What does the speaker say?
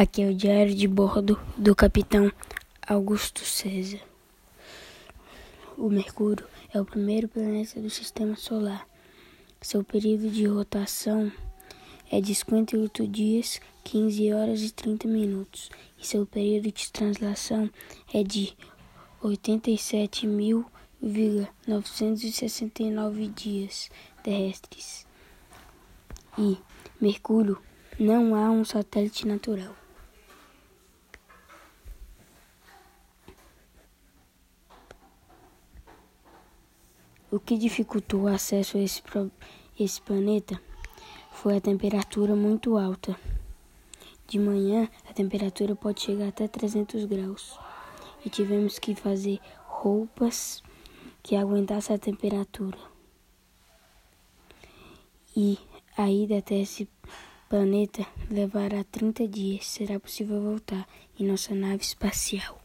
Aqui é o diário de bordo do capitão Augusto César. O Mercúrio é o primeiro planeta do sistema solar. Seu período de rotação é de 58 dias, 15 horas e 30 minutos, e seu período de translação é de 87.969 dias terrestres. E Mercúrio não há um satélite natural. O que dificultou o acesso a esse, esse planeta foi a temperatura muito alta. De manhã, a temperatura pode chegar até 300 graus e tivemos que fazer roupas que aguentassem a temperatura. E a ida até esse planeta levará 30 dias. Será possível voltar em nossa nave espacial.